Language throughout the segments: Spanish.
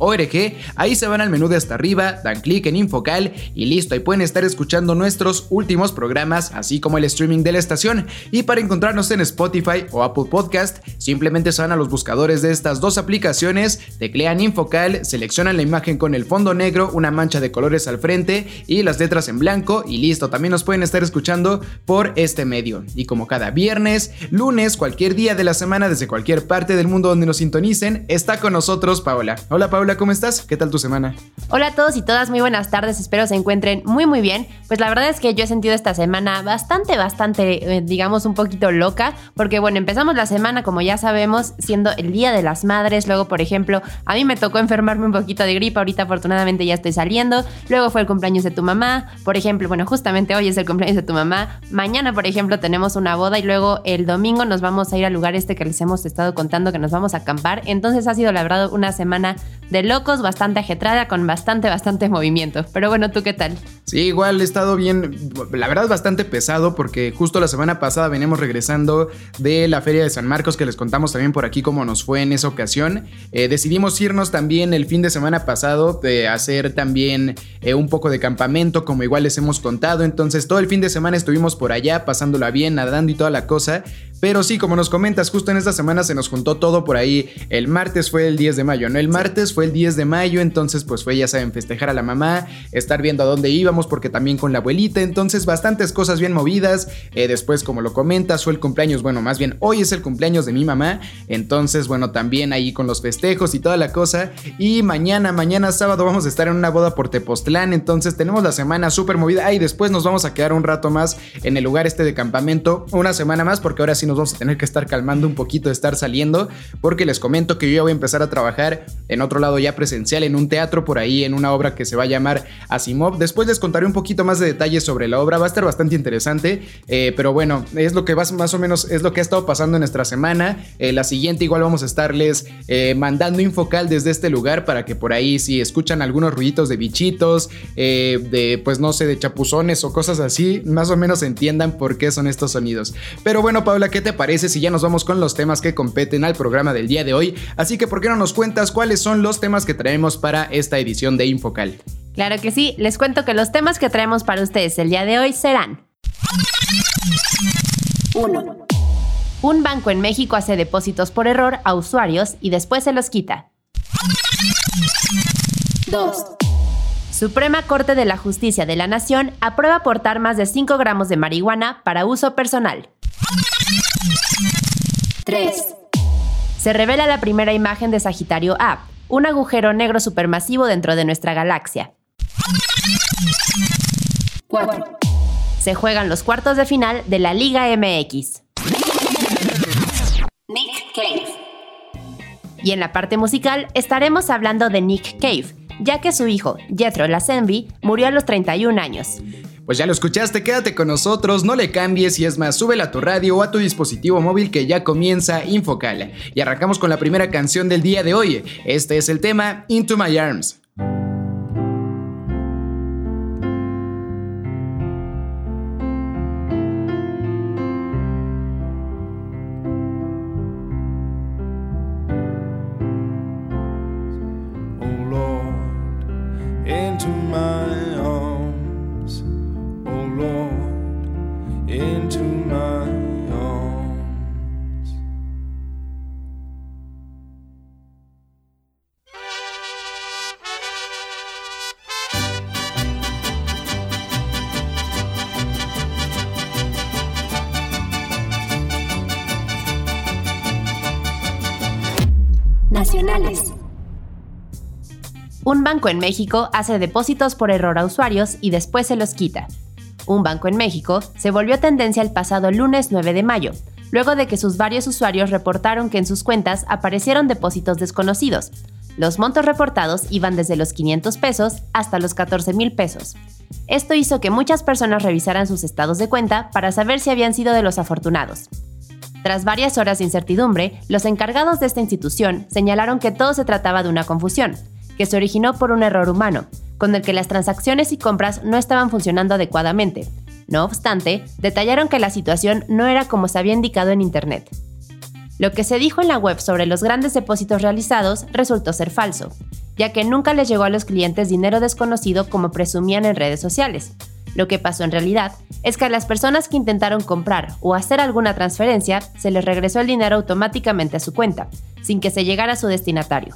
org. Ahí se van al menú de hasta arriba, dan clic en Infocal y listo, ahí pueden estar escuchando nuestros últimos programas, así como el streaming de la estación. Y para encontrarnos en Spotify o Apple Podcast, simplemente se van a los buscadores de estas dos aplicaciones, teclean Infocal, seleccionan la imagen con el fondo negro, una mancha de colores al frente y las letras en blanco y listo, también nos pueden estar escuchando por este medio. Y como cada viernes, lunes, cualquier día de la semana desde cualquier parte del mundo donde nos sintonicen, está con nosotros Paola. Hola Paola. ¿Cómo estás? ¿Qué tal tu semana? Hola a todos y todas, muy buenas tardes, espero se encuentren muy muy bien. Pues la verdad es que yo he sentido esta semana bastante, bastante, eh, digamos, un poquito loca, porque bueno, empezamos la semana, como ya sabemos, siendo el Día de las Madres, luego, por ejemplo, a mí me tocó enfermarme un poquito de gripa, ahorita afortunadamente ya estoy saliendo, luego fue el cumpleaños de tu mamá, por ejemplo, bueno, justamente hoy es el cumpleaños de tu mamá, mañana, por ejemplo, tenemos una boda y luego el domingo nos vamos a ir al lugar este que les hemos estado contando que nos vamos a acampar, entonces ha sido la verdad una semana de locos, bastante ajetrada, con bastante, bastante movimiento. Pero bueno, ¿tú qué tal? Sí, igual he estado bien, la verdad bastante pesado porque justo la semana pasada veníamos regresando de la Feria de San Marcos que les contamos también por aquí cómo nos fue en esa ocasión. Eh, decidimos irnos también el fin de semana pasado de hacer también eh, un poco de campamento como igual les hemos contado. Entonces todo el fin de semana estuvimos por allá pasándola bien, nadando y toda la cosa. Pero sí, como nos comentas, justo en esta semana se nos juntó todo por ahí. El martes fue el 10 de mayo, ¿no? El martes fue el 10 de mayo, entonces pues fue, ya saben, festejar a la mamá, estar viendo a dónde íbamos, porque también con la abuelita, entonces bastantes cosas bien movidas. Eh, después, como lo comentas, fue el cumpleaños, bueno, más bien hoy es el cumpleaños de mi mamá, entonces bueno, también ahí con los festejos y toda la cosa. Y mañana, mañana sábado vamos a estar en una boda por Tepoztlán, entonces tenemos la semana súper movida. Ah, y después nos vamos a quedar un rato más en el lugar este de campamento, una semana más, porque ahora sí nos vamos a tener que estar calmando un poquito de estar saliendo, porque les comento que yo ya voy a empezar a trabajar en otro lado ya presencial, en un teatro por ahí, en una obra que se va a llamar Asimov. Después les contaré un poquito más de detalles sobre la obra, va a estar bastante interesante, eh, pero bueno, es lo que va, más o menos es lo que ha estado pasando en nuestra semana. Eh, la siguiente igual vamos a estarles eh, mandando infocal desde este lugar para que por ahí si escuchan algunos ruiditos de bichitos, de pues no sé, de chapuzones o cosas así, más o menos entiendan por qué son estos sonidos. Pero bueno, Paula, ¿qué te parece si ya nos vamos con los temas que competen al programa del día de hoy? Así que, ¿por qué no nos cuentas cuáles son los temas que traemos para esta edición de Infocal? Claro que sí, les cuento que los temas que traemos para ustedes el día de hoy serán 1. Un banco en México hace depósitos por error a usuarios y después se los quita. 2. Suprema Corte de la Justicia de la Nación aprueba aportar más de 5 gramos de marihuana para uso personal. 3. Se revela la primera imagen de Sagitario A, un agujero negro supermasivo dentro de nuestra galaxia. 4. Se juegan los cuartos de final de la Liga MX. Nick Cave. Y en la parte musical estaremos hablando de Nick Cave, ya que su hijo, Jethro Lazenby, murió a los 31 años. Pues ya lo escuchaste, quédate con nosotros, no le cambies y es más, súbela a tu radio o a tu dispositivo móvil que ya comienza Infocal. Y arrancamos con la primera canción del día de hoy. Este es el tema Into My Arms. Un banco en México hace depósitos por error a usuarios y después se los quita. Un banco en México se volvió tendencia el pasado lunes 9 de mayo, luego de que sus varios usuarios reportaron que en sus cuentas aparecieron depósitos desconocidos. Los montos reportados iban desde los 500 pesos hasta los 14 mil pesos. Esto hizo que muchas personas revisaran sus estados de cuenta para saber si habían sido de los afortunados. Tras varias horas de incertidumbre, los encargados de esta institución señalaron que todo se trataba de una confusión, que se originó por un error humano, con el que las transacciones y compras no estaban funcionando adecuadamente. No obstante, detallaron que la situación no era como se había indicado en Internet. Lo que se dijo en la web sobre los grandes depósitos realizados resultó ser falso, ya que nunca les llegó a los clientes dinero desconocido como presumían en redes sociales, lo que pasó en realidad es que a las personas que intentaron comprar o hacer alguna transferencia se les regresó el dinero automáticamente a su cuenta, sin que se llegara a su destinatario,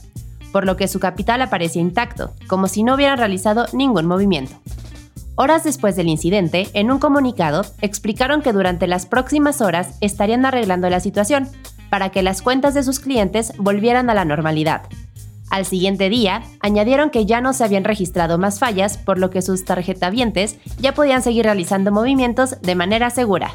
por lo que su capital aparecía intacto, como si no hubieran realizado ningún movimiento. Horas después del incidente, en un comunicado, explicaron que durante las próximas horas estarían arreglando la situación para que las cuentas de sus clientes volvieran a la normalidad, al siguiente día, añadieron que ya no se habían registrado más fallas, por lo que sus tarjetavientes ya podían seguir realizando movimientos de manera segura.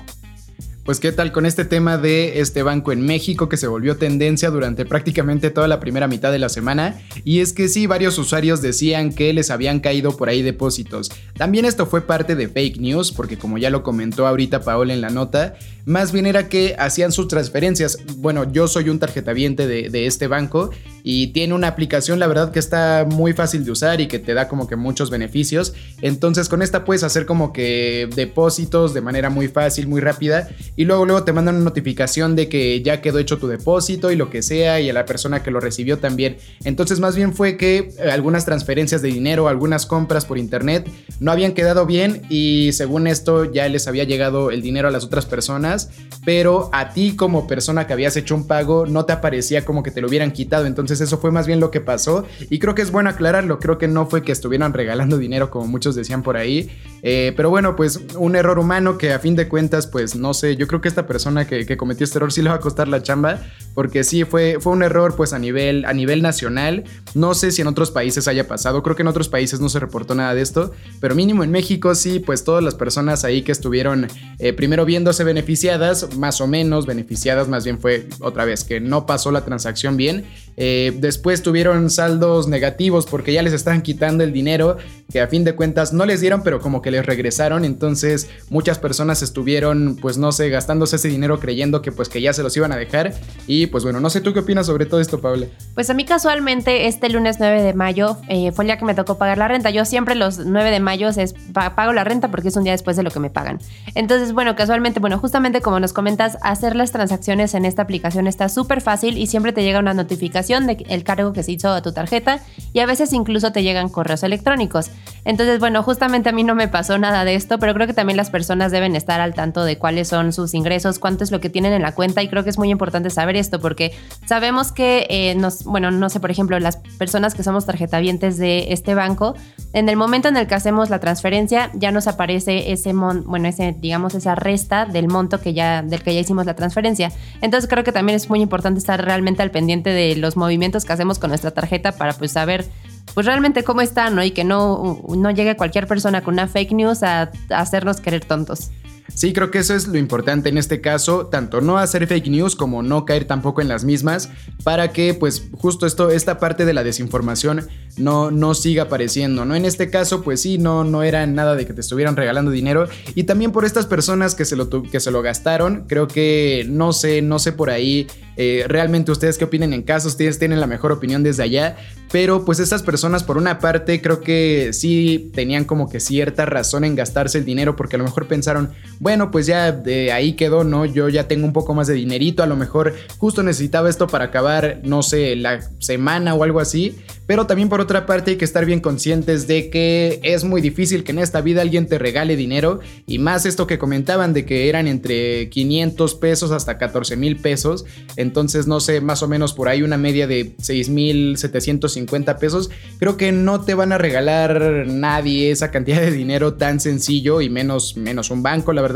Pues qué tal con este tema de este banco en México que se volvió tendencia durante prácticamente toda la primera mitad de la semana. Y es que sí, varios usuarios decían que les habían caído por ahí depósitos. También esto fue parte de fake news, porque como ya lo comentó ahorita Paola en la nota, más bien era que hacían sus transferencias. Bueno, yo soy un tarjetaviente de, de este banco y tiene una aplicación, la verdad que está muy fácil de usar y que te da como que muchos beneficios. Entonces con esta puedes hacer como que depósitos de manera muy fácil, muy rápida y luego luego te mandan una notificación de que ya quedó hecho tu depósito y lo que sea y a la persona que lo recibió también. Entonces más bien fue que eh, algunas transferencias de dinero, algunas compras por internet no habían quedado bien y según esto ya les había llegado el dinero a las otras personas, pero a ti como persona que habías hecho un pago no te aparecía como que te lo hubieran quitado. Entonces eso fue más bien lo que pasó y creo que es bueno aclararlo. Creo que no fue que estuvieran regalando dinero como muchos decían por ahí. Eh, pero bueno, pues un error humano que a fin de cuentas pues no sé, yo creo que esta persona que, cometió este error sí le va a costar la chamba, porque sí fue, fue un error pues a nivel, a nivel nacional. No sé si en otros países haya pasado, creo que en otros países no se reportó nada de esto, pero mínimo en México sí, pues todas las personas ahí que estuvieron eh, primero viéndose beneficiadas, más o menos beneficiadas, más bien fue otra vez que no pasó la transacción bien. Eh, después tuvieron saldos negativos porque ya les estaban quitando el dinero que a fin de cuentas no les dieron, pero como que les regresaron. Entonces muchas personas estuvieron, pues no sé, gastándose ese dinero creyendo que pues que ya se los iban a dejar. Y pues bueno, no sé tú qué opinas sobre todo esto, Paula. Pues a mí casualmente este lunes 9 de mayo eh, fue el día que me tocó pagar la renta. Yo siempre los 9 de mayo es, pago la renta porque es un día después de lo que me pagan. Entonces, bueno, casualmente, bueno, justamente como nos comentas, hacer las transacciones en esta aplicación está súper fácil y siempre te llega una notificación del cargo que se hizo a tu tarjeta y a veces incluso te llegan correos electrónicos. Entonces, bueno, justamente a mí no me pasó nada de esto, pero creo que también las personas deben estar al tanto de cuáles son sus ingresos, cuánto es lo que tienen en la cuenta y creo que es muy importante saber esto porque sabemos que eh, nos, bueno, no sé, por ejemplo, las personas que somos tarjetavientes de este banco, en el momento en el que hacemos la transferencia ya nos aparece ese mon, bueno, ese digamos esa resta del monto que ya del que ya hicimos la transferencia. Entonces, creo que también es muy importante estar realmente al pendiente de los movimientos que hacemos con nuestra tarjeta para pues saber pues realmente cómo está, ¿no? Y que no, no llegue cualquier persona con una fake news a, a hacernos querer tontos. Sí, creo que eso es lo importante en este caso, tanto no hacer fake news como no caer tampoco en las mismas, para que pues justo esto, esta parte de la desinformación no, no siga apareciendo, ¿no? En este caso, pues sí, no, no era nada de que te estuvieran regalando dinero. Y también por estas personas que se lo, que se lo gastaron, creo que no sé, no sé por ahí eh, realmente ustedes qué opinen en caso, ustedes tienen la mejor opinión desde allá, pero pues estas personas por una parte creo que sí tenían como que cierta razón en gastarse el dinero porque a lo mejor pensaron, bueno, pues ya de ahí quedó, ¿no? Yo ya tengo un poco más de dinerito, a lo mejor justo necesitaba esto para acabar, no sé, la semana o algo así, pero también por otra parte hay que estar bien conscientes de que es muy difícil que en esta vida alguien te regale dinero y más esto que comentaban de que eran entre 500 pesos hasta 14 mil pesos, entonces no sé, más o menos por ahí una media de 6 mil 750 pesos, creo que no te van a regalar nadie esa cantidad de dinero tan sencillo y menos, menos un banco, la verdad.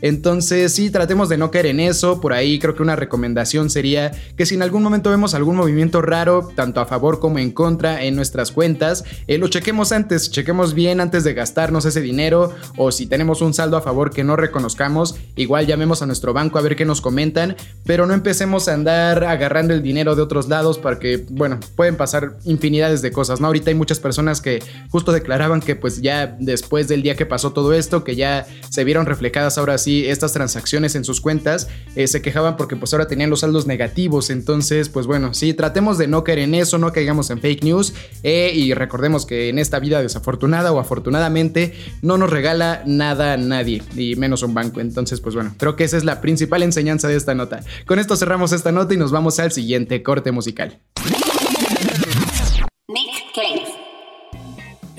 Entonces sí, tratemos de no caer en eso, por ahí creo que una recomendación sería que si en algún momento vemos algún movimiento raro, tanto a favor como en contra, en nuestras cuentas, eh, lo chequemos antes, chequemos bien antes de gastarnos ese dinero. O si tenemos un saldo a favor que no reconozcamos, igual llamemos a nuestro banco a ver qué nos comentan, pero no empecemos a andar agarrando el dinero de otros lados porque, bueno, pueden pasar infinidades de cosas, ¿no? Ahorita hay muchas personas que justo declaraban que pues ya después del día que pasó todo esto, que ya se vieron reflejadas ahora sí estas transacciones en sus cuentas, eh, se quejaban porque pues ahora tenían los saldos negativos, entonces pues bueno, sí, tratemos de no caer en eso, no caigamos en fake news. Eh, y recordemos que en esta vida desafortunada o afortunadamente no nos regala nada a nadie, y menos un banco. Entonces, pues bueno, creo que esa es la principal enseñanza de esta nota. Con esto cerramos esta nota y nos vamos al siguiente corte musical.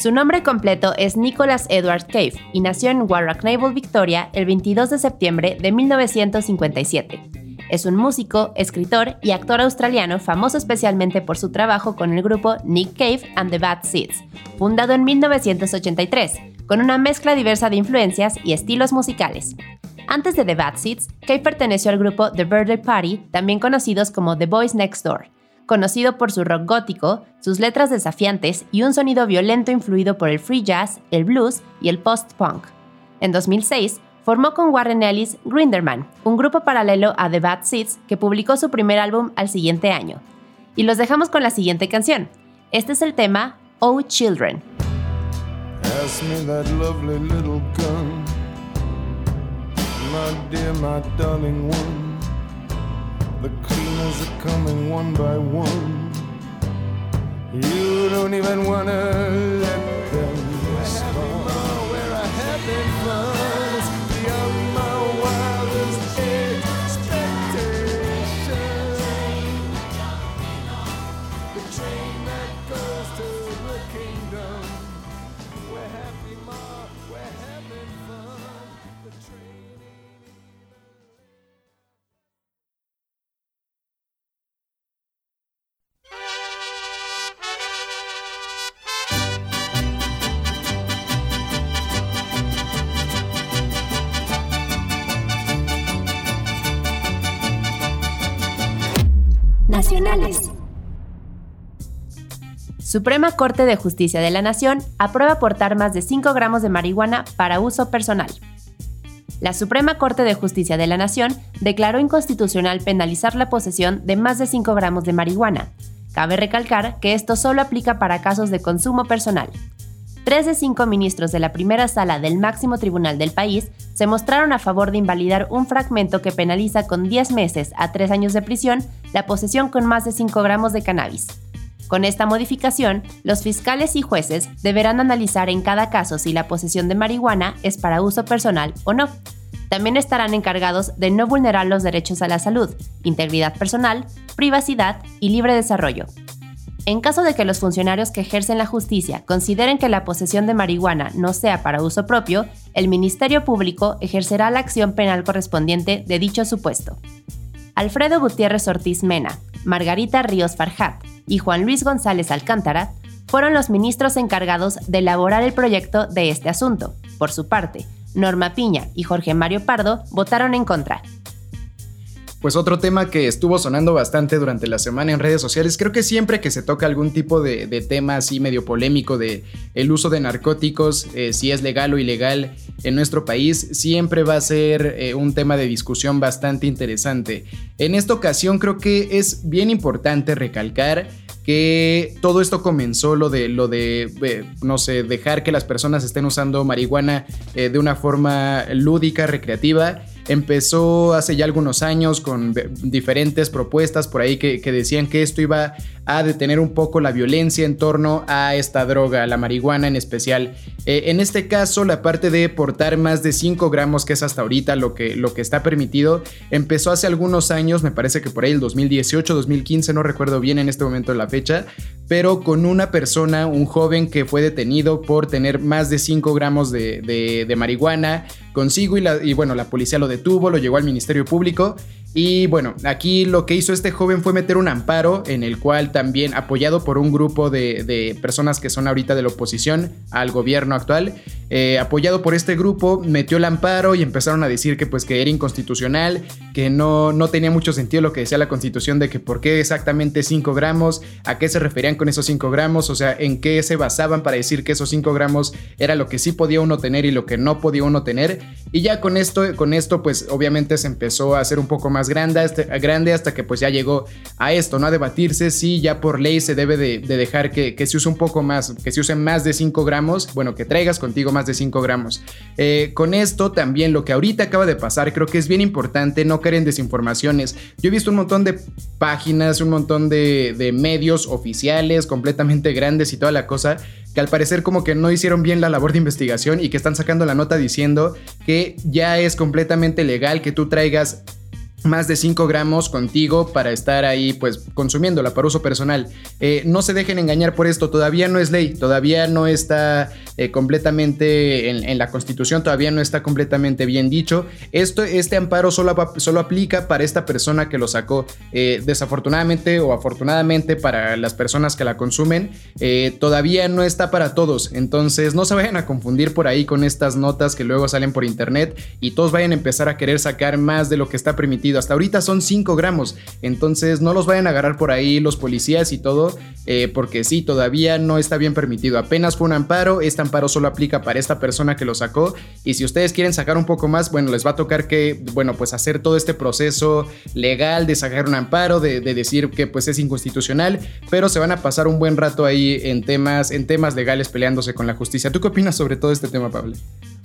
Su nombre completo es Nicholas Edward Cave y nació en Warwick Naval, Victoria, el 22 de septiembre de 1957. Es un músico, escritor y actor australiano famoso especialmente por su trabajo con el grupo Nick Cave and the Bad Seeds, fundado en 1983, con una mezcla diversa de influencias y estilos musicales. Antes de The Bad Seeds, Cave perteneció al grupo The Birthday Party, también conocidos como The Boys Next Door, conocido por su rock gótico, sus letras desafiantes y un sonido violento influido por el free jazz, el blues y el post-punk. En 2006, formó con Warren Ellis Grinderman, un grupo paralelo a The Bad Seeds que publicó su primer álbum al siguiente año. Y los dejamos con la siguiente canción. Este es el tema Oh Children. customers are coming one by one. You don't even wanna let them stop. Where I have been Suprema Corte de Justicia de la Nación aprueba aportar más de 5 gramos de marihuana para uso personal. La Suprema Corte de Justicia de la Nación declaró inconstitucional penalizar la posesión de más de 5 gramos de marihuana. Cabe recalcar que esto solo aplica para casos de consumo personal. Tres de cinco ministros de la primera sala del máximo tribunal del país se mostraron a favor de invalidar un fragmento que penaliza con 10 meses a 3 años de prisión la posesión con más de 5 gramos de cannabis. Con esta modificación, los fiscales y jueces deberán analizar en cada caso si la posesión de marihuana es para uso personal o no. También estarán encargados de no vulnerar los derechos a la salud, integridad personal, privacidad y libre desarrollo. En caso de que los funcionarios que ejercen la justicia consideren que la posesión de marihuana no sea para uso propio, el Ministerio Público ejercerá la acción penal correspondiente de dicho supuesto. Alfredo Gutiérrez Ortiz Mena, Margarita Ríos Farjat, y Juan Luis González Alcántara fueron los ministros encargados de elaborar el proyecto de este asunto. Por su parte, Norma Piña y Jorge Mario Pardo votaron en contra. Pues otro tema que estuvo sonando bastante durante la semana en redes sociales, creo que siempre que se toca algún tipo de, tema así medio polémico de el uso de narcóticos, eh, si es legal o ilegal en nuestro país, siempre va a ser eh, un tema de discusión bastante interesante. En esta ocasión creo que es bien importante recalcar que todo esto comenzó lo de lo de eh, no sé dejar que las personas estén usando marihuana de una forma lúdica recreativa empezó hace ya algunos años con diferentes propuestas por ahí que, decían que esto iba a detener un poco la violencia en torno a esta droga, la marihuana en especial. Eh, en este caso, la parte de portar más de 5 gramos, que es hasta ahorita lo que, lo que está permitido, empezó hace algunos años, me parece que por ahí el 2018, 2015, no recuerdo bien en este momento la fecha, pero con una persona, un joven que fue detenido por tener más de 5 gramos de, marihuana consigo y, y bueno, la policía lo detuvo, lo llevó al Ministerio Público y bueno, aquí lo que hizo este joven fue meter un amparo en el cual también apoyado por un grupo de, personas que son ahorita de la oposición al gobierno actual, eh, apoyado por este grupo, metió el amparo y empezaron a decir que pues que era inconstitucional, que no, no tenía mucho sentido lo que decía la constitución de que por qué exactamente 5 gramos, a qué se referían con esos 5 gramos, o sea, en qué se basaban para decir que esos 5 gramos era lo que sí podía uno tener y lo que no podía uno tener. Y ya con esto, con esto pues obviamente se empezó a hacer un poco más grande, hasta, grande hasta que pues ya llegó a esto, ¿no? A debatirse si ya por ley se debe de, dejar que, se use un poco más, que se use más de 5 gramos, bueno, que traigas contigo más de 5 gramos. Eh, con esto también lo que ahorita acaba de pasar, creo que es bien importante no caer en desinformaciones. Yo he visto un montón de páginas, un montón de, de medios oficiales completamente grandes y toda la cosa que al parecer como que no hicieron bien la labor de investigación y que están sacando la nota diciendo que ya es completamente legal que tú traigas más de 5 gramos contigo para estar ahí pues consumiéndola para uso personal. Eh, no se dejen engañar por esto, todavía no es ley, todavía no está eh, completamente en, la constitución, todavía no está completamente bien dicho. Esto, este amparo solo, solo aplica para esta persona que lo sacó. Eh, desafortunadamente o afortunadamente para las personas que la consumen, todavía no está para todos. Entonces no se vayan a confundir por ahí con estas notas que luego salen por internet y todos vayan a empezar a querer sacar más de lo que está permitido hasta ahorita son 5 gramos. Entonces no los vayan a agarrar por ahí los policías y todo, eh, porque sí, todavía no está bien permitido. Apenas fue un amparo, este amparo solo aplica para esta persona que lo sacó. Y si ustedes quieren sacar un poco más, bueno, les va a tocar que, bueno, pues hacer todo este proceso legal de sacar un amparo, de, decir que pues es inconstitucional, pero se van a pasar un buen rato ahí en temas, en temas legales peleándose con la justicia. ¿Tú qué opinas sobre todo este tema, Pablo?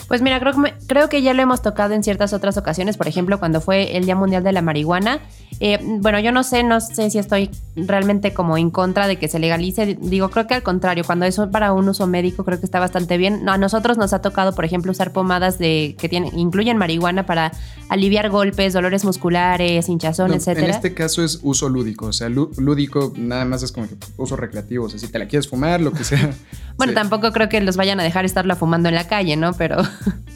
Pues mira, creo creo que ya lo hemos tocado en ciertas otras ocasiones, por ejemplo, cuando fue el Día Mundial de la Marihuana. Eh, bueno, yo no sé, no sé si estoy realmente como en contra de que se legalice. Digo, creo que al contrario, cuando es para un uso médico, creo que está bastante bien. a nosotros nos ha tocado, por ejemplo, usar pomadas de que tienen, incluyen marihuana para aliviar golpes, dolores musculares, hinchazón, etcétera. En este caso es uso lúdico, o sea, lúdico nada más es como que uso recreativo, o sea, si te la quieres fumar, lo que sea. bueno, tampoco creo que los vayan a dejar estarla fumando en la calle, ¿no? Pero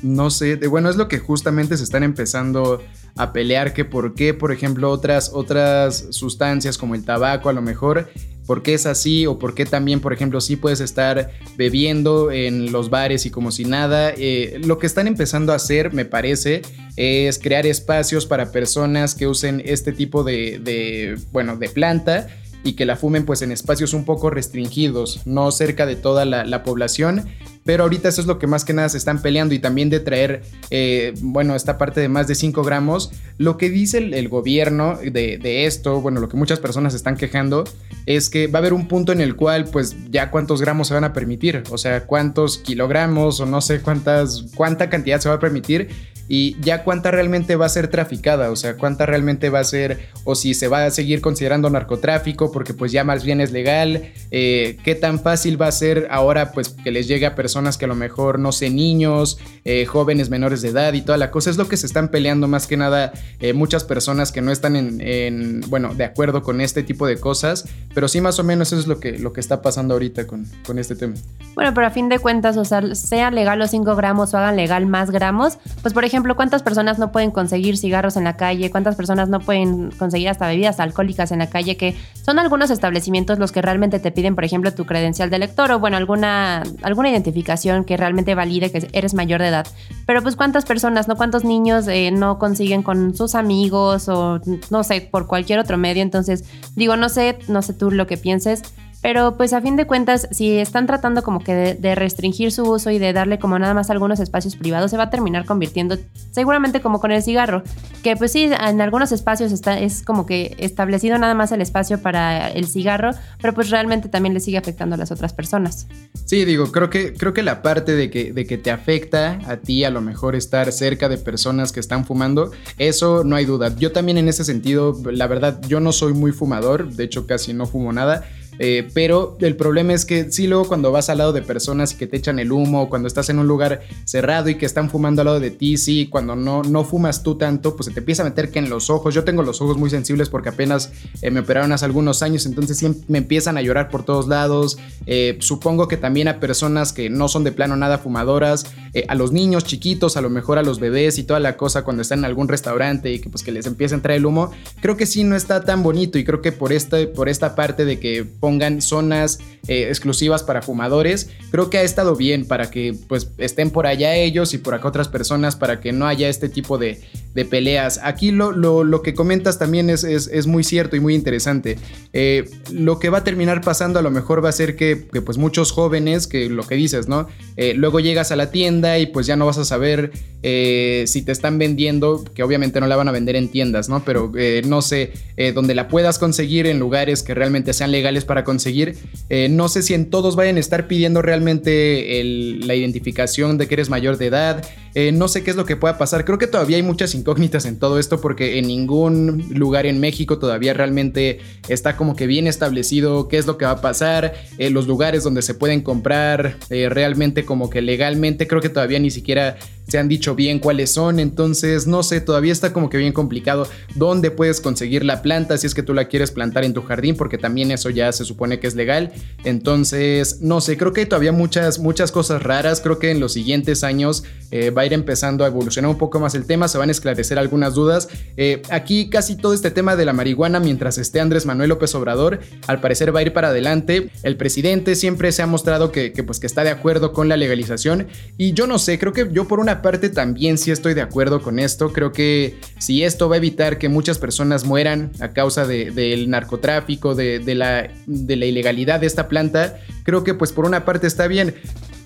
no sé, bueno, es lo que justamente se están empezando a pelear, que por qué, por ejemplo, otras, otras sustancias como el tabaco a lo mejor, por qué es así o por qué también, por ejemplo, sí puedes estar bebiendo en los bares y como si nada. Eh, lo que están empezando a hacer, me parece, es crear espacios para personas que usen este tipo de, bueno, de planta y que la fumen pues en espacios un poco restringidos, no cerca de toda la población pero ahorita eso es lo que más que nada se están peleando y también de traer, eh, bueno, esta parte de más de 5 gramos. Lo que dice el, gobierno de, esto, bueno, lo que muchas personas están quejando, es que va a haber un punto en el cual, pues, ya cuántos gramos se van a permitir, o sea, cuántos kilogramos o no sé cuántas, cuánta cantidad se va a permitir y ya cuánta realmente va a ser traficada, o sea, cuánta realmente va a ser, o si se va a seguir considerando narcotráfico, porque pues ya más bien es legal, eh, qué tan fácil va a ser ahora pues que les llegue a personas que a lo mejor, no sé, niños, eh, jóvenes menores de edad y toda la cosa, es lo que se están peleando más que nada eh, muchas personas que no están en, bueno, de acuerdo con este tipo de cosas, pero sí más o menos eso es lo que, lo que está pasando ahorita con, con este tema. Bueno, pero a fin de cuentas, o sea, sea legal los 5 gramos o hagan legal más gramos, pues por ejemplo, ejemplo, ¿cuántas personas no pueden conseguir cigarros en la calle? ¿Cuántas personas no pueden conseguir hasta bebidas alcohólicas en la calle? Que son algunos establecimientos los que realmente te piden, por ejemplo, tu credencial de lector o, bueno, alguna, alguna identificación que realmente valide que eres mayor de edad. Pero pues cuántas personas, ¿no? ¿Cuántos niños eh, no consiguen con sus amigos o, no sé, por cualquier otro medio? Entonces, digo, no sé, no sé tú lo que pienses pero pues a fin de cuentas, si están tratando como que de, restringir su uso y de darle como nada más algunos espacios privados, se va a terminar convirtiendo seguramente como con el cigarro, que pues sí, en algunos espacios está, es como que establecido nada más el espacio para el cigarro, pero pues realmente también le sigue afectando a las otras personas. Sí, digo, creo que, creo que la parte de que, de que te afecta a ti a lo mejor estar cerca de personas que están fumando, eso no hay duda. Yo también en ese sentido, la verdad, yo no soy muy fumador, de hecho casi no fumo nada eh, pero el problema es que sí, luego cuando vas al lado de personas y que te echan el humo, cuando estás en un lugar cerrado y que están fumando al lado de ti, sí, cuando no, no fumas tú tanto, pues se te empieza a meter que en los ojos. Yo tengo los ojos muy sensibles porque apenas eh, me operaron hace algunos años, entonces siempre me empiezan a llorar por todos lados. Eh, supongo que también a personas que no son de plano nada fumadoras, a los niños chiquitos, a lo mejor a los bebés y toda la cosa cuando están en algún restaurante y que pues que les empieza a entrar el humo, creo que sí no está tan bonito y creo que por esta, por esta parte de que pongan zonas eh, exclusivas para fumadores, creo que ha estado bien para que pues estén por allá ellos y por acá otras personas para que no haya este tipo de, de peleas. Aquí lo, lo, que comentas también es, es, muy cierto y muy interesante. Eh, lo que va a terminar pasando a lo mejor va a ser que, pues muchos jóvenes, que lo que dices, ¿no? Eh, luego llegas a la tienda y pues ya no vas a saber si te están vendiendo, que obviamente no la van a vender en tiendas, ¿no? Pero no sé, donde la puedas conseguir en lugares que realmente sean legales para conseguir eh, no sé si en todos vayan a estar pidiendo realmente la identificación de que eres mayor de edad. Eh, no sé qué es lo que pueda pasar. Creo que todavía hay muchas incógnitas en todo esto porque en ningún lugar en México todavía realmente está como que bien establecido qué es lo que va a pasar. Eh, los lugares donde se pueden comprar realmente como que legalmente creo que todavía ni siquiera se han dicho bien cuáles son, entonces no sé, todavía está como que bien complicado dónde puedes conseguir la planta si es que tú la quieres plantar en tu jardín, porque también eso ya se supone que es legal. Entonces, no sé, creo que hay todavía muchas, muchas cosas raras, creo que en los siguientes años eh, va a ir empezando a evolucionar un poco más el tema, se van a esclarecer algunas dudas. Eh, aquí casi todo este tema de la marihuana, mientras esté Andrés Manuel López Obrador, al parecer va a ir para adelante. El presidente siempre se ha mostrado que, pues que está de acuerdo con la legalización y yo no sé, creo que yo por una parte también sí estoy de acuerdo con esto. Creo que si esto va a evitar que muchas personas mueran a causa del narcotráfico, de la ilegalidad de esta planta, creo que pues por una parte está bien.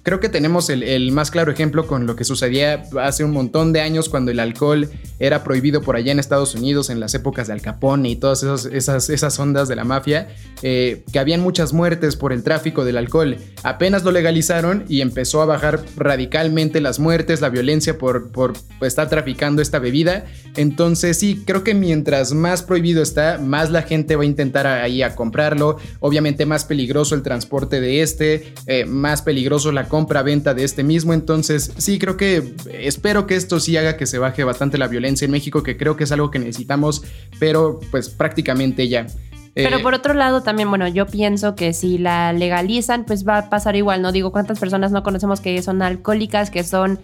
Creo que tenemos el, más claro ejemplo con lo que sucedía hace un montón de años cuando el alcohol era prohibido por allá en Estados Unidos en las épocas de Al Capone y todas esas, esas ondas de la mafia, eh, que habían muchas muertes por el tráfico del alcohol. Apenas lo legalizaron y empezó a bajar radicalmente las muertes, la violencia por, por estar traficando esta bebida. Entonces sí, creo que mientras más prohibido está, más la gente va a intentar ahí a comprarlo. Obviamente más peligroso el transporte de este, eh, más peligroso la compra-venta de este mismo. Entonces, sí, creo que espero que esto sí haga que se baje bastante la violencia en México, que creo que es algo que necesitamos, pero pues prácticamente ya. Pero eh, por otro lado, también, bueno, yo pienso que si la legalizan, pues va a pasar igual, ¿no? Digo, ¿cuántas personas no conocemos que son alcohólicas, que son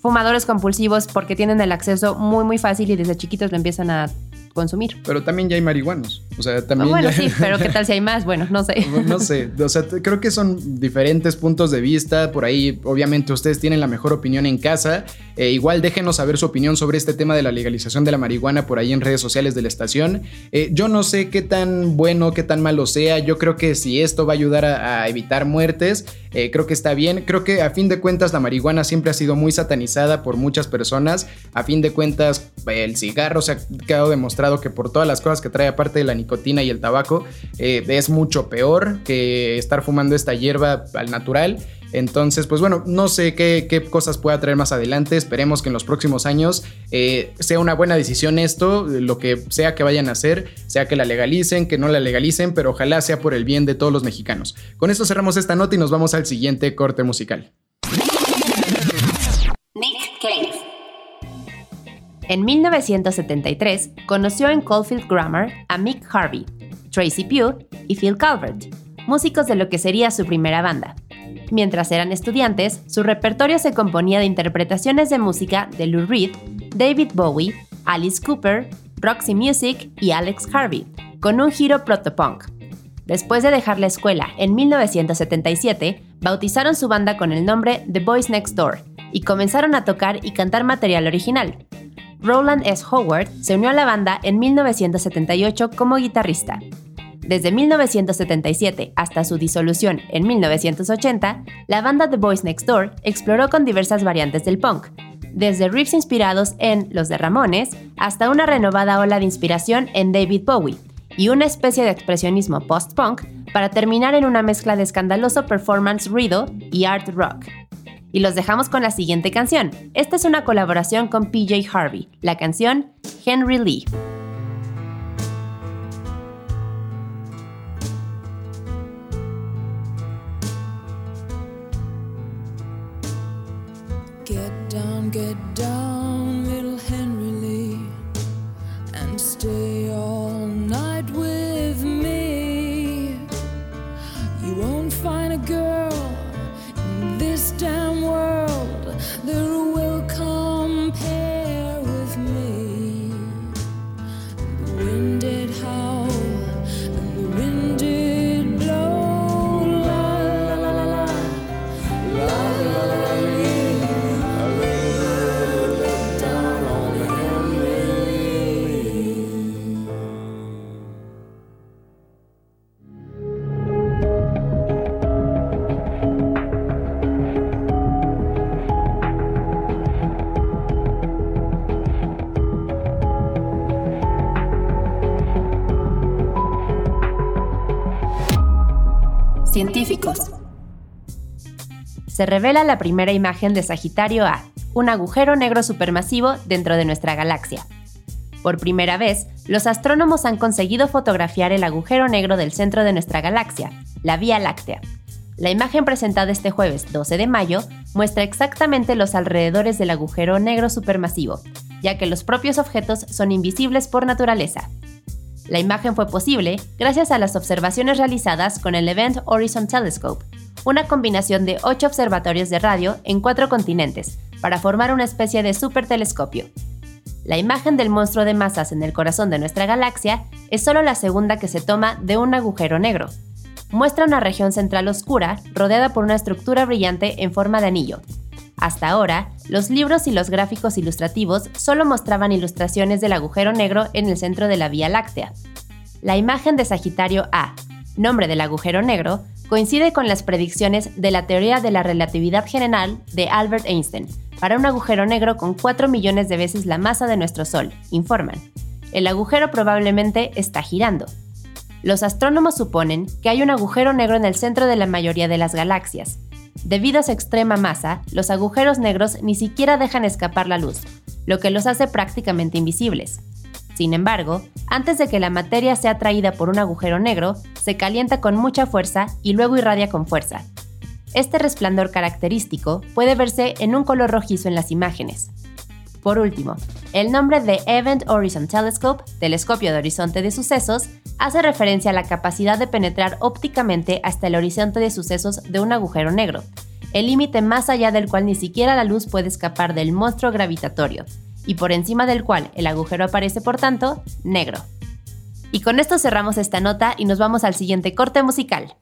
fumadores compulsivos porque tienen el acceso muy, muy fácil y desde chiquitos lo empiezan a consumir. Pero también ya hay marihuanos. O sea, también. bueno, sí, pero ¿qué tal si hay más? Bueno, no sé. no sé. O sea, creo que son diferentes puntos de vista. Por ahí, obviamente, ustedes tienen la mejor opinión en casa. Eh, igual déjenos saber su opinión sobre este tema de la legalización de la marihuana por ahí en redes sociales de la estación. Eh, yo no sé qué tan bueno, qué tan malo sea. Yo creo que si esto va a ayudar a, evitar muertes, eh, creo que está bien. Creo que a fin de cuentas la marihuana siempre ha sido muy satanizada por muchas personas. A fin de cuentas, el cigarro se ha quedado demostrado que por todas las cosas que trae aparte de la nicotina y el tabaco, es mucho peor que estar fumando esta hierba al natural. Entonces, pues bueno, no sé qué, cosas pueda traer más adelante. Esperemos que en los próximos años eh, sea una buena decisión esto, lo que sea que vayan a hacer, sea que la legalicen, que no la legalicen, pero ojalá sea por el bien de todos los mexicanos. Con esto cerramos esta nota y nos vamos al siguiente corte musical. En 1973 conoció en Caulfield Grammar a Mick Harvey, Tracy Pugh y Phil Calvert, músicos de lo que sería su primera banda. Mientras eran estudiantes, su repertorio se componía de interpretaciones de música de Lou Reed, David Bowie, Alice Cooper, Roxy Music y Alex Harvey, con un giro protopunk. Después de dejar la escuela en 1977, bautizaron su banda con el nombre The Boys Next Door y comenzaron a tocar y cantar material original. Roland S. Howard se unió a la banda en 1978 como guitarrista. Desde 1977 hasta su disolución en 1980, la banda The Boys Next Door exploró con diversas variantes del punk, desde riffs inspirados en Los de Ramones hasta una renovada ola de inspiración en David Bowie y una especie de expresionismo post-punk para terminar en una mezcla de escandaloso performance riddle y art rock. Y los dejamos con la siguiente canción. Esta es una colaboración con PJ Harvey, la canción Henry Lee. done. Científicos. Se revela la primera imagen de Sagitario A, un agujero negro supermasivo dentro de nuestra galaxia. Por primera vez, los astrónomos han conseguido fotografiar el agujero negro del centro de nuestra galaxia, la Vía Láctea. La imagen presentada este jueves 12 de mayo muestra exactamente los alrededores del agujero negro supermasivo, ya que los propios objetos son invisibles por naturaleza, la imagen fue posible gracias a las observaciones realizadas con el Event Horizon Telescope, una combinación de ocho observatorios de radio en cuatro continentes, para formar una especie de supertelescopio. La imagen del monstruo de masas en el corazón de nuestra galaxia es solo la segunda que se toma de un agujero negro. Muestra una región central oscura rodeada por una estructura brillante en forma de anillo, hasta ahora, los libros y los gráficos ilustrativos solo mostraban ilustraciones del agujero negro en el centro de la Vía Láctea. La imagen de Sagitario A, nombre del agujero negro, coincide con las predicciones de la teoría de la relatividad general de Albert Einstein para un agujero negro con 4 millones de veces la masa de nuestro Sol, informan. El agujero probablemente está girando. Los astrónomos suponen que hay un agujero negro en el centro de la mayoría de las galaxias, Debido a su extrema masa, los agujeros negros ni siquiera dejan escapar la luz, lo que los hace prácticamente invisibles. Sin embargo, antes de que la materia sea atraída por un agujero negro, se calienta con mucha fuerza y luego irradia con fuerza. Este resplandor característico puede verse en un color rojizo en las imágenes. Por último, el nombre de Event Horizon Telescope, telescopio de horizonte de sucesos, hace referencia a la capacidad de penetrar ópticamente hasta el horizonte de sucesos de un agujero negro, el límite más allá del cual ni siquiera la luz puede escapar del monstruo gravitatorio, y por encima del cual el agujero aparece, por tanto, negro. Y con esto cerramos esta nota y nos vamos al siguiente corte musical.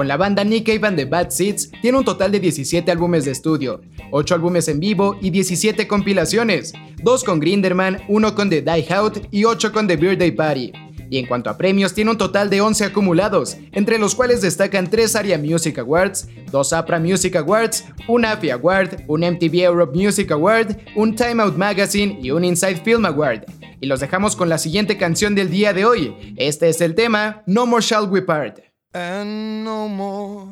Con la banda Nick Cave the Bad Seeds tiene un total de 17 álbumes de estudio, 8 álbumes en vivo y 17 compilaciones, 2 con Grinderman, 1 con The Die Out y 8 con The Birthday Party. Y en cuanto a premios, tiene un total de 11 acumulados, entre los cuales destacan 3 ARIA Music Awards, 2 APRA Music Awards, un AFI Award, un MTV Europe Music Award, un Time Out Magazine y un Inside Film Award. Y los dejamos con la siguiente canción del día de hoy. Este es el tema No More Shall We Part. And no more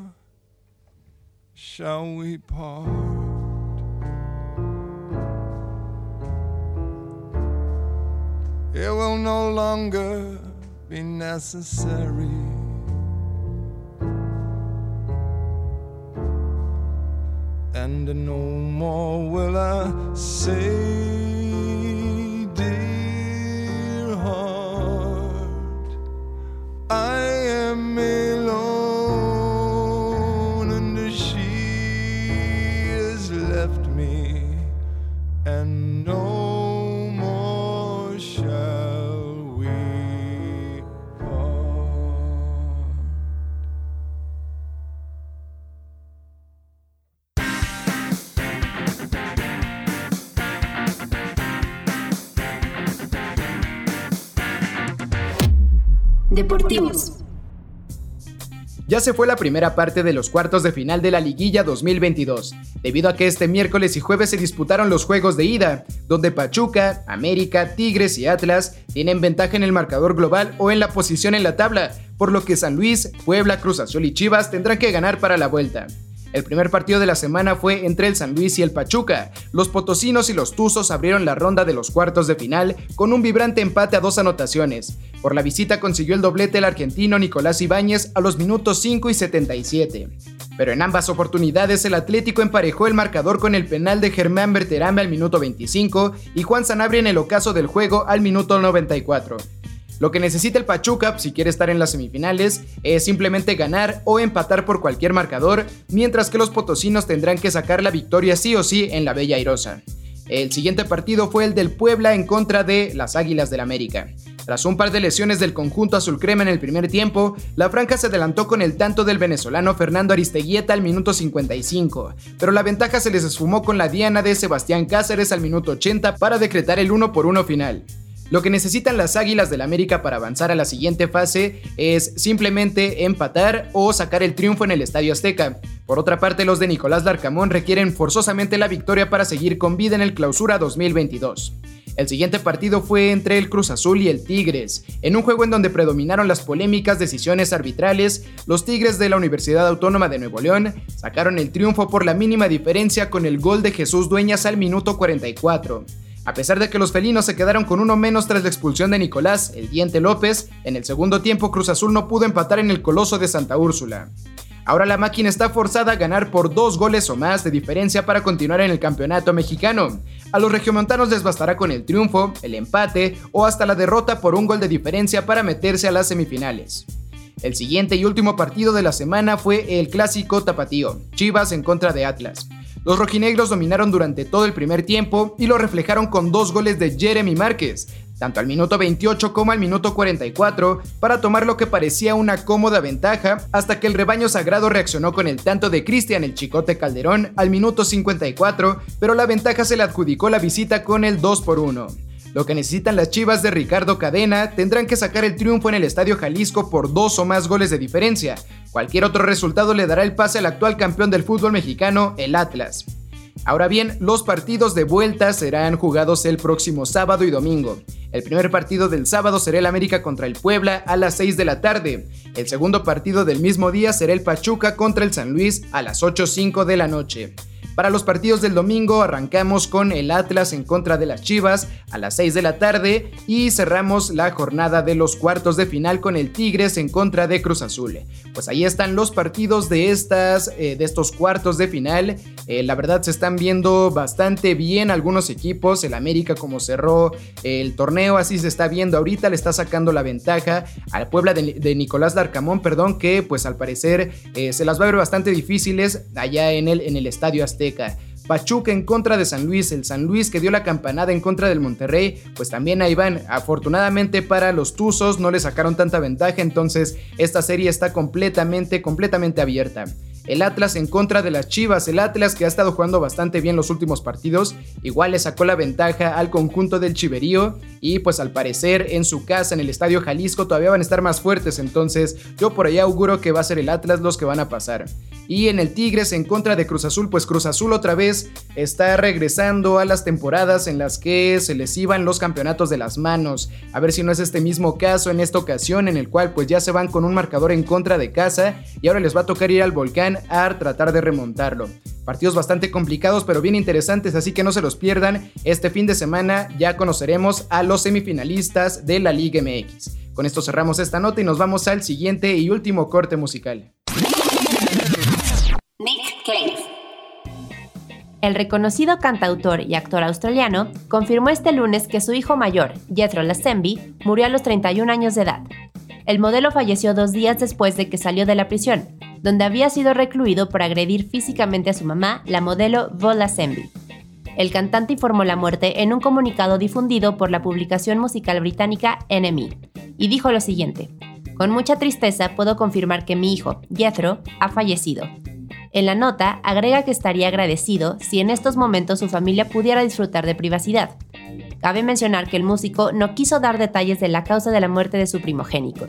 shall we part. It will no longer be necessary. And no more will I say, dear heart, I am Deportivos. Ya se fue la primera parte de los cuartos de final de la liguilla 2022, debido a que este miércoles y jueves se disputaron los juegos de ida, donde Pachuca, América, Tigres y Atlas tienen ventaja en el marcador global o en la posición en la tabla, por lo que San Luis, Puebla, Cruz Azul y Chivas tendrán que ganar para la vuelta. El primer partido de la semana fue entre el San Luis y el Pachuca. Los potosinos y los tuzos abrieron la ronda de los cuartos de final con un vibrante empate a dos anotaciones. Por la visita consiguió el doblete el argentino Nicolás Ibáñez a los minutos 5 y 77. Pero en ambas oportunidades el Atlético emparejó el marcador con el penal de Germán Berterame al minuto 25 y Juan Sanabria en el ocaso del juego al minuto 94. Lo que necesita el Pachuca si quiere estar en las semifinales es simplemente ganar o empatar por cualquier marcador, mientras que los potosinos tendrán que sacar la victoria sí o sí en la Bella Airosa. El siguiente partido fue el del Puebla en contra de las Águilas del América. Tras un par de lesiones del conjunto azul crema en el primer tiempo, la franja se adelantó con el tanto del venezolano Fernando Aristeguieta al minuto 55, pero la ventaja se les esfumó con la diana de Sebastián Cáceres al minuto 80 para decretar el 1 por 1 final. Lo que necesitan las Águilas del América para avanzar a la siguiente fase es simplemente empatar o sacar el triunfo en el Estadio Azteca. Por otra parte, los de Nicolás Larcamón requieren forzosamente la victoria para seguir con vida en el Clausura 2022. El siguiente partido fue entre el Cruz Azul y el Tigres. En un juego en donde predominaron las polémicas decisiones arbitrales, los Tigres de la Universidad Autónoma de Nuevo León sacaron el triunfo por la mínima diferencia con el gol de Jesús Dueñas al minuto 44. A pesar de que los felinos se quedaron con uno menos tras la expulsión de Nicolás, el Diente López, en el segundo tiempo Cruz Azul no pudo empatar en el Coloso de Santa Úrsula. Ahora la máquina está forzada a ganar por dos goles o más de diferencia para continuar en el campeonato mexicano. A los regiomontanos les bastará con el triunfo, el empate o hasta la derrota por un gol de diferencia para meterse a las semifinales. El siguiente y último partido de la semana fue el clásico tapatío, Chivas en contra de Atlas. Los rojinegros dominaron durante todo el primer tiempo y lo reflejaron con dos goles de Jeremy Márquez, tanto al minuto 28 como al minuto 44, para tomar lo que parecía una cómoda ventaja, hasta que el rebaño sagrado reaccionó con el tanto de Cristian el Chicote Calderón al minuto 54, pero la ventaja se le adjudicó la visita con el 2 por 1. Lo que necesitan las Chivas de Ricardo Cadena tendrán que sacar el triunfo en el Estadio Jalisco por dos o más goles de diferencia. Cualquier otro resultado le dará el pase al actual campeón del fútbol mexicano, el Atlas. Ahora bien, los partidos de vuelta serán jugados el próximo sábado y domingo. El primer partido del sábado será el América contra el Puebla a las 6 de la tarde. El segundo partido del mismo día será el Pachuca contra el San Luis a las 8.05 de la noche. Para los partidos del domingo arrancamos con el Atlas en contra de las Chivas a las 6 de la tarde y cerramos la jornada de los cuartos de final con el Tigres en contra de Cruz Azul. Pues ahí están los partidos de, estas, eh, de estos cuartos de final. Eh, la verdad se están viendo bastante bien algunos equipos. El América como cerró el torneo así se está viendo ahorita, le está sacando la ventaja al Puebla de, Nicolás Darcamón, perdón, que pues al parecer eh, se las va a ver bastante difíciles allá en el, en el Estadio Azteca. Pachuca en contra de San Luis, el San Luis que dio la campanada en contra del Monterrey, pues también ahí van. Afortunadamente para los Tuzos no le sacaron tanta ventaja, entonces esta serie está completamente, completamente abierta el Atlas en contra de las Chivas. El Atlas que ha estado jugando bastante bien los últimos partidos, igual le sacó la ventaja al conjunto del Chiverío y pues al parecer en su casa en el Estadio Jalisco todavía van a estar más fuertes, entonces yo por allá auguro que va a ser el Atlas los que van a pasar. Y en el Tigres en contra de Cruz Azul, pues Cruz Azul otra vez está regresando a las temporadas en las que se les iban los campeonatos de las manos. A ver si no es este mismo caso en esta ocasión en el cual pues ya se van con un marcador en contra de casa y ahora les va a tocar ir al volcán a tratar de remontarlo. Partidos bastante complicados pero bien interesantes, así que no se los pierdan. Este fin de semana ya conoceremos a los semifinalistas de la Liga MX. Con esto cerramos esta nota y nos vamos al siguiente y último corte musical. El reconocido cantautor y actor australiano confirmó este lunes que su hijo mayor, Jethro Lassemby, murió a los 31 años de edad. El modelo falleció dos días después de que salió de la prisión, donde había sido recluido por agredir físicamente a su mamá, la modelo Vola Sembi. El cantante informó la muerte en un comunicado difundido por la publicación musical británica NME, y dijo lo siguiente: Con mucha tristeza puedo confirmar que mi hijo, Jethro, ha fallecido. En la nota agrega que estaría agradecido si en estos momentos su familia pudiera disfrutar de privacidad. Cabe mencionar que el músico no quiso dar detalles de la causa de la muerte de su primogénito.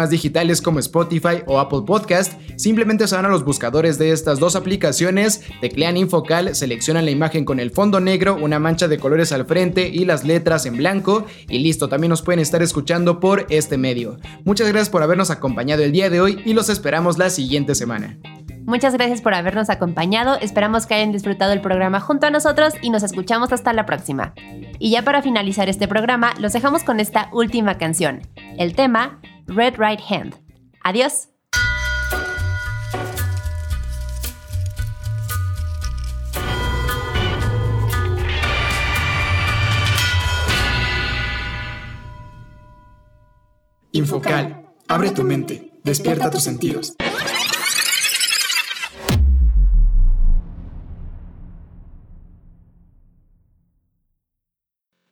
digitales como Spotify o Apple Podcast, simplemente se van a los buscadores de estas dos aplicaciones, teclean Infocal, seleccionan la imagen con el fondo negro, una mancha de colores al frente y las letras en blanco y listo, también nos pueden estar escuchando por este medio. Muchas gracias por habernos acompañado el día de hoy y los esperamos la siguiente semana. Muchas gracias por habernos acompañado, esperamos que hayan disfrutado el programa junto a nosotros y nos escuchamos hasta la próxima. Y ya para finalizar este programa, los dejamos con esta última canción, el tema Red Right Hand. Adiós. Infocal, abre tu mente, despierta tus sentidos.